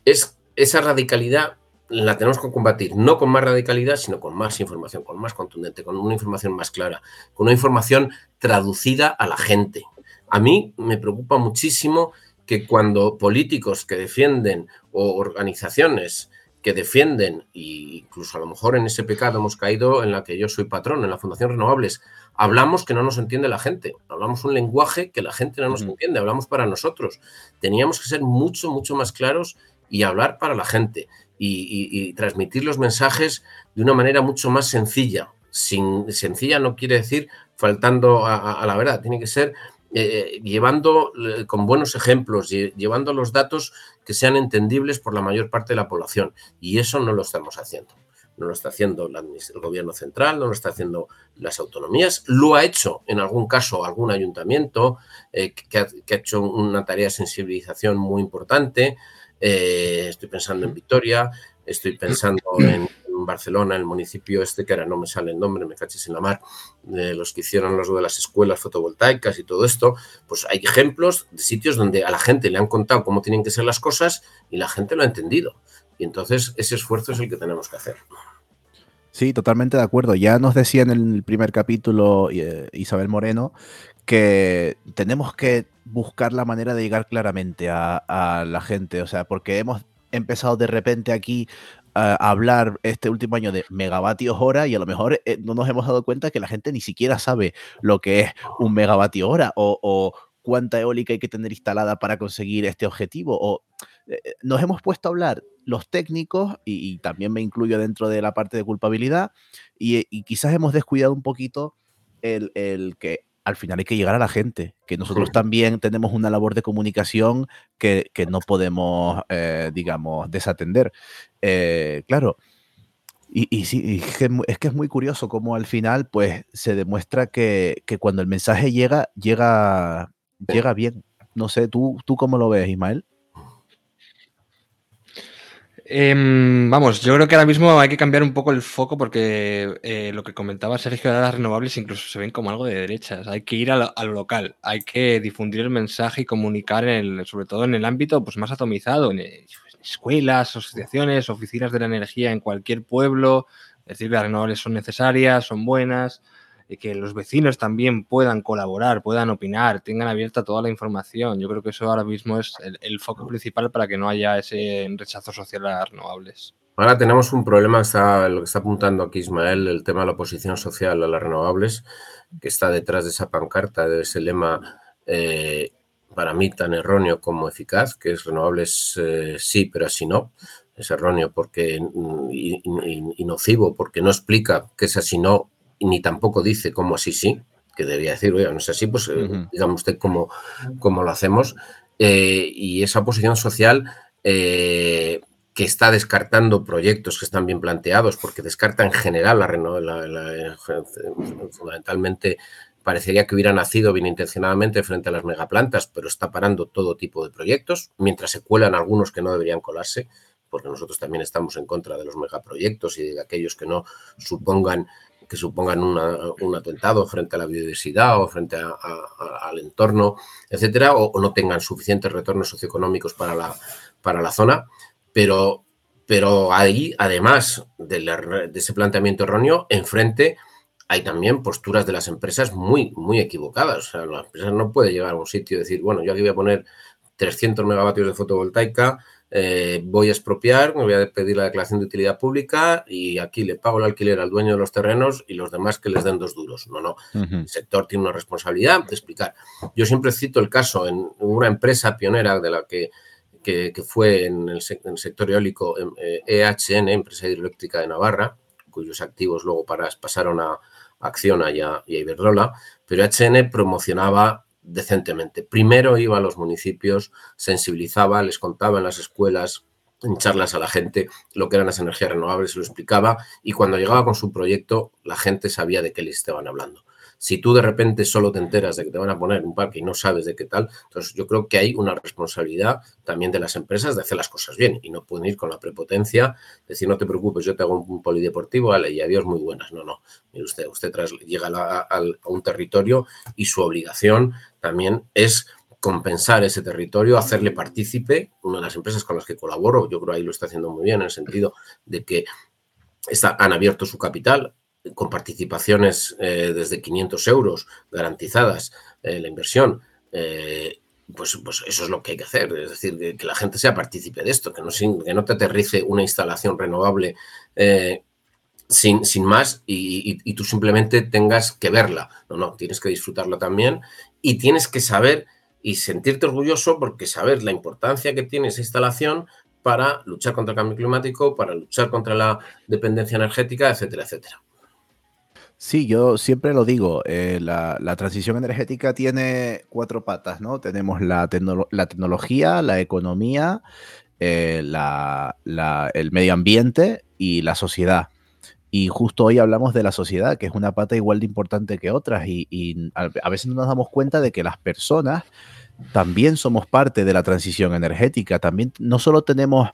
es, esa radicalidad la tenemos que combatir no con más radicalidad, sino con más información, con más contundente, con una información más clara, con una información traducida a la gente. A mí me preocupa muchísimo que cuando políticos que defienden o organizaciones que defienden, e incluso a lo mejor en ese pecado hemos caído en la que yo soy patrón, en la Fundación Renovables, hablamos que no nos entiende la gente, hablamos un lenguaje que la gente no nos entiende, hablamos para nosotros. Teníamos que ser mucho, mucho más claros y hablar para la gente y, transmitir los mensajes de una manera mucho más sencilla. Sin, sencilla no quiere decir faltando a la verdad, tiene que ser eh, llevando eh, con buenos ejemplos, llevando los datos que sean entendibles por la mayor parte de la población. Y eso no lo estamos haciendo. No lo está haciendo el gobierno central, no lo está haciendo las autonomías. Lo ha hecho en algún caso algún ayuntamiento eh, que, ha, hecho una tarea de sensibilización muy importante. Estoy pensando en Victoria, estoy pensando en Barcelona, el municipio este, que ahora no me sale el nombre, me caches en la mar, de los que hicieron los de las escuelas fotovoltaicas y todo esto, pues hay ejemplos de sitios donde a la gente le han contado cómo tienen que ser las cosas y la gente lo ha entendido. Y entonces ese esfuerzo es el que tenemos que hacer. Sí, totalmente de acuerdo. Ya nos decía en el primer capítulo eh, Isabel Moreno que tenemos que buscar la manera de llegar claramente a, a, la gente, o sea, porque hemos empezado de repente aquí hablar este último año de megavatios hora y a lo mejor eh, no nos hemos dado cuenta que la gente ni siquiera sabe lo que es un megavatio hora o, cuánta eólica hay que tener instalada para conseguir este objetivo. O eh, eh, nos hemos puesto a hablar los técnicos y, también me incluyo dentro de la parte de culpabilidad y, quizás hemos descuidado un poquito el que al final hay que llegar a la gente, que nosotros también tenemos una labor de comunicación que, no podemos, eh, digamos, desatender. Eh, claro, y, sí, es que, es muy curioso cómo al final, pues, se demuestra que, cuando el mensaje llega, llega, llega bien. No sé, ¿tú, ¿tú cómo lo ves, Ismael? Em, vamos, yo creo que ahora mismo hay que cambiar un poco el foco porque eh, lo que comentaba Sergio las renovables incluso se ven como algo de derechas. Hay que ir a lo, local, hay que difundir el mensaje y comunicar, sobre todo en el ámbito pues, más atomizado, en, escuelas, asociaciones, oficinas de la energía en cualquier pueblo. decir que las renovables son necesarias, son buenas que los vecinos también puedan colaborar, puedan opinar, tengan abierta toda la información. Yo creo que eso ahora mismo es el, foco principal para que no haya ese rechazo social a las renovables. Ahora tenemos un problema, está, lo que está apuntando aquí Ismael, el tema de la oposición social a las renovables, que está detrás de esa pancarta, de ese lema eh, para mí tan erróneo como eficaz, que es renovables eh, sí, pero así no. Es erróneo porque y, nocivo porque no explica que es así no ni tampoco dice cómo así sí, que debería decir, oiga, no es así, pues uh usted cómo, cómo, lo hacemos. Eh, y esa posición social eh, que está descartando proyectos que están bien planteados, porque descarta en general la, la, fundamentalmente parecería que hubiera nacido bien intencionadamente frente a las megaplantas, pero está parando todo tipo de proyectos, mientras se cuelan algunos que no deberían colarse, porque nosotros también estamos en contra de los megaproyectos y de aquellos que no supongan que supongan un atentado frente a la biodiversidad o frente al entorno, etcétera, o, no tengan suficientes retornos socioeconómicos para la, para la zona. Pero, pero ahí, además de, ese planteamiento erróneo, enfrente hay también posturas de las empresas muy, muy equivocadas. O sea, la empresa no puede llegar a un sitio y decir, bueno, yo aquí voy a poner 300 megavatios de fotovoltaica, eh, voy a expropiar, me voy a pedir la declaración de utilidad pública y aquí le pago el alquiler al dueño de los terrenos y los demás que les den dos duros. No, no. El sector tiene una responsabilidad de explicar. Yo siempre cito el caso en una empresa pionera de la que, fue en el, sector eólico EHN, eh, Empresa Hidroeléctrica de Navarra, cuyos activos luego pasaron a Acciona y a, y a Iberdrola, pero EHN promocionaba decentemente. Primero iba a los municipios, sensibilizaba, les contaba en las escuelas, en charlas a la gente lo que eran las energías renovables, se lo explicaba y cuando llegaba con su proyecto la gente sabía de qué les estaban hablando. Si tú de repente solo te enteras de que te van a poner un parque y no sabes de qué tal, entonces yo creo que hay una responsabilidad también de las empresas de hacer las cosas bien y no pueden ir con la prepotencia, decir no te preocupes, yo te hago un polideportivo, vale, y adiós, muy buenas. No, no. usted, usted llega a, un territorio y su obligación también es compensar ese territorio, hacerle partícipe. Una de las empresas con las que colaboro, yo creo ahí lo está haciendo muy bien, en el sentido de que han abierto su capital, con participaciones eh, desde 500 euros garantizadas eh, la inversión, eh, pues, pues, eso es lo que hay que hacer. Es decir, que, la gente sea partícipe de esto, que no, que no te aterrice una instalación renovable sin, sin, más y, tú simplemente tengas que verla. No, no, tienes que disfrutarla también y tienes que saber y sentirte orgulloso porque saber la importancia que tiene esa instalación para luchar contra el cambio climático, para luchar contra la dependencia energética, etcétera, etcétera. Sí, yo siempre lo digo, eh, la, transición energética tiene cuatro patas, ¿no? Tenemos la, tecnología, la economía, eh, el medio ambiente y la sociedad. Y justo hoy hablamos de la sociedad, que es una pata igual de importante que otras, y, a, veces no nos damos cuenta de que las personas también somos parte de la transición energética, también no solo tenemos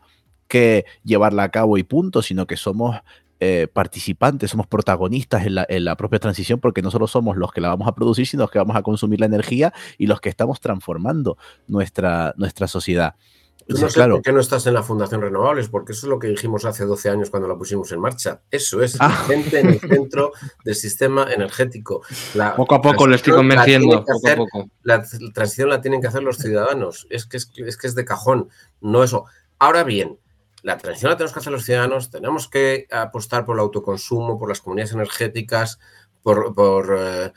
que llevarla a cabo y punto, sino que somos eh, participantes, somos protagonistas en la, propia transición, porque no solo somos los que la vamos a producir, sino los que vamos a consumir la energía y los que estamos transformando nuestra, nuestra sociedad. no sé claro. por qué no estás en la Fundación Renovables, porque eso es lo que dijimos hace 12 años cuando la pusimos en marcha. Eso es ah. gente en el centro del sistema energético. poco a poco lo estoy convenciendo. La transición la tienen que hacer los ciudadanos. Es que es, es que es de cajón, no eso. Ahora bien, la transición la tenemos que hacer los ciudadanos, tenemos que apostar por el autoconsumo, por las comunidades energéticas, por, eh,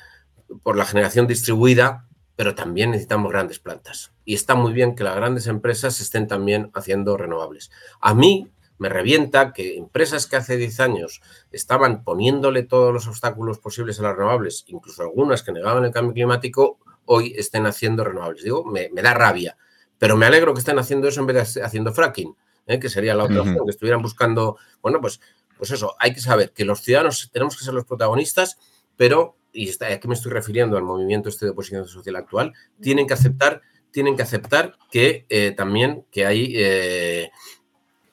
por, la generación distribuida, pero también necesitamos grandes plantas. Y está muy bien que las grandes empresas estén también haciendo renovables. A mí me revienta que empresas que hace 10 años estaban poniéndole todos los obstáculos posibles a las renovables, incluso algunas que negaban el cambio climático, hoy estén haciendo renovables. Digo, me, me da rabia, pero me alegro que estén haciendo eso en vez de haciendo fracking ¿eh? que sería la otra opción, que estuvieran buscando, bueno, pues, pues eso, hay que saber que los ciudadanos tenemos que ser los protagonistas, pero, y está, aquí me estoy refiriendo al movimiento este de oposición social actual, tienen que aceptar, tienen que aceptar que eh, también que hay... Eh,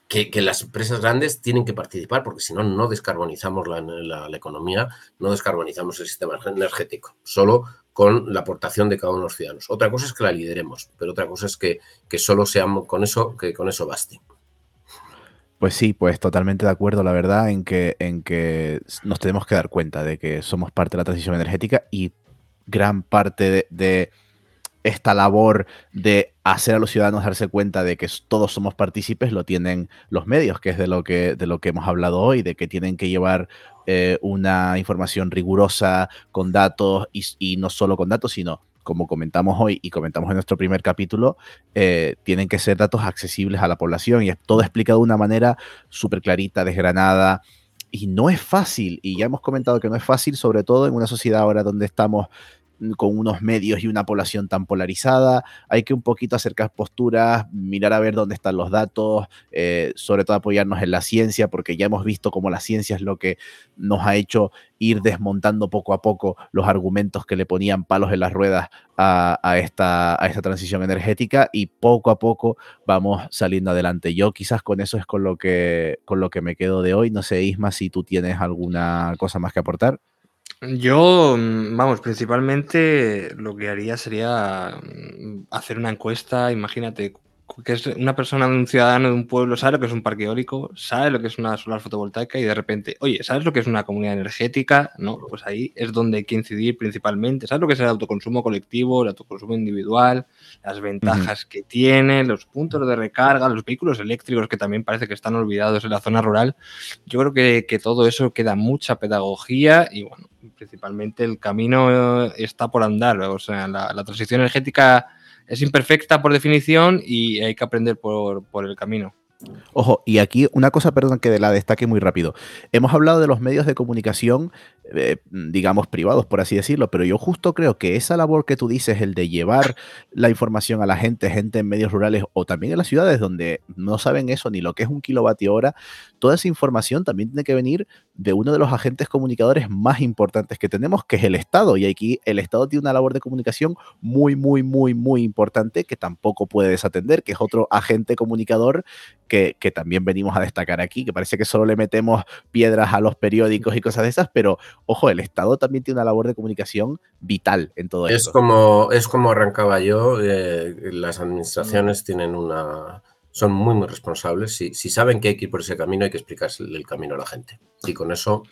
que, las empresas grandes tienen que participar porque si no, no descarbonizamos la, economía, no descarbonizamos el sistema energético, solo con la aportación de cada uno de los ciudadanos. Otra cosa es que la lideremos, pero otra cosa es que, que solo seamos con eso, que con eso baste. Pues sí, pues totalmente de acuerdo, la verdad, en que, en que nos tenemos que dar cuenta de que somos parte de la transición energética y gran parte de, esta labor de hacer a los ciudadanos darse cuenta de que todos somos partícipes lo tienen los medios, que es de lo que, de lo que hemos hablado hoy, de que tienen que llevar eh, una información rigurosa con datos y no solo con datos, sino como comentamos hoy y comentamos en nuestro primer capítulo, eh, tienen que ser datos accesibles a la población y es todo explicado de una manera súper clarita, desgranada. Y no es fácil, y ya hemos comentado que no es fácil, sobre todo en una sociedad ahora donde estamos con unos medios y una población tan polarizada. Hay que un poquito acercar posturas, mirar a ver dónde están los datos, eh, sobre todo apoyarnos en la ciencia, porque ya hemos visto cómo la ciencia es lo que nos ha hecho ir desmontando poco a poco los argumentos que le ponían palos en las ruedas a, esta, a esta transición energética y poco a poco vamos saliendo adelante. Yo quizás con eso es con lo que, con lo que me quedo de hoy. No sé, Isma, si tú tienes alguna cosa más que aportar. Yo, mm, vamos, principalmente lo que haría sería mm, hacer una encuesta, imagínate que es una persona, un ciudadano de un pueblo, sabe lo que es un parque eólico, sabe lo que es una solar fotovoltaica y de repente, oye, ¿sabes lo que es una comunidad energética? No, pues ahí es donde hay que incidir principalmente. ¿Sabes lo que es el autoconsumo colectivo, el autoconsumo individual, las ventajas que tiene, los puntos de recarga, los vehículos eléctricos que también parece que están olvidados en la zona rural? Yo creo que, que todo eso queda mucha pedagogía y bueno, principalmente el camino está por andar. O sea, la, la transición energética es imperfecta por definición y hay que aprender por, por el camino. Ojo, y aquí una cosa, perdón, que la destaque muy rápido. Hemos hablado de los medios de comunicación, eh, digamos, privados, por así decirlo, pero yo justo creo que esa labor que tú dices, el de llevar la información a la gente, gente en medios rurales o también en las ciudades donde no saben eso ni lo que es un kilovatio hora, toda esa información también tiene que venir de uno de los agentes comunicadores más importantes que tenemos, que es el Estado. Y aquí el Estado tiene una labor de comunicación muy, muy, muy, muy importante que tampoco puede desatender, que es otro agente comunicador que, que, también venimos a destacar aquí, que parece que solo le metemos piedras a los periódicos y cosas de esas, pero ojo, el Estado también tiene una labor de comunicación vital en todo es esto. Como, es como arrancaba yo, eh, las administraciones tienen una... Son muy, muy responsables. Si, si saben que hay que ir por ese camino, hay que explicarse el camino a la gente. Y con eso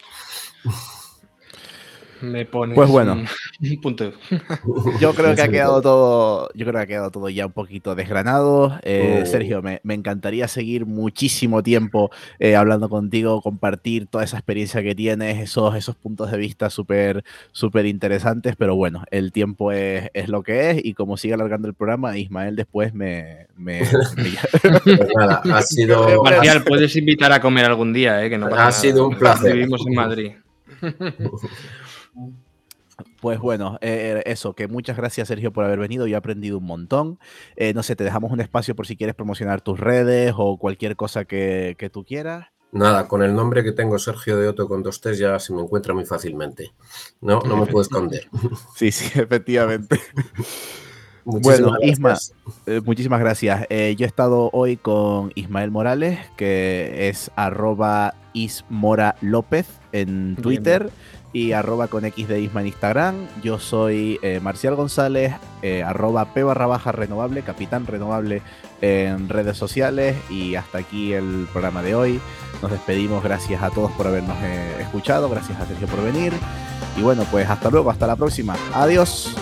me pones Pues bueno. un, un punto. Yo creo que ha quedado todo, yo creo que ha quedado todo ya un poquito desgranado. Eh, Oh. Sergio, me, me encantaría seguir muchísimo tiempo eh, hablando contigo, compartir toda esa experiencia que tienes, esos, esos puntos de vista súper súper interesantes, pero bueno, el tiempo es, es lo que es y como sigue alargando el programa, Ismael después me... me- me- Pues nada, ha sido, Marcial, puedes invitar a comer algún día, ¿eh? que no pasa Ha nada. sido un placer. Vivimos en Madrid. Pues bueno, eh, eso, que muchas gracias Sergio por haber venido, yo he aprendido un montón. Eh, no sé, te dejamos un espacio por si quieres promocionar tus redes o cualquier cosa que, que tú quieras. nada, con el nombre que tengo, Sergio de Otto con dos T's, ya se me encuentra muy fácilmente. No, no me puedo esconder. Sí, sí, efectivamente. Muchísimas Bueno, Isma, gracias. Eh, muchísimas gracias. Eh, yo he estado hoy con Ismael Morales, que es arroba ismora López en Bien, Twitter y arroba con X de Isma en Instagram. Yo soy eh, Marcial González, eh, arroba P barra baja renovable, capitán renovable en redes sociales y hasta aquí el programa de hoy. Nos despedimos, gracias a todos por habernos eh, escuchado, gracias a Sergio por venir y bueno, pues hasta luego, hasta la próxima. Adiós.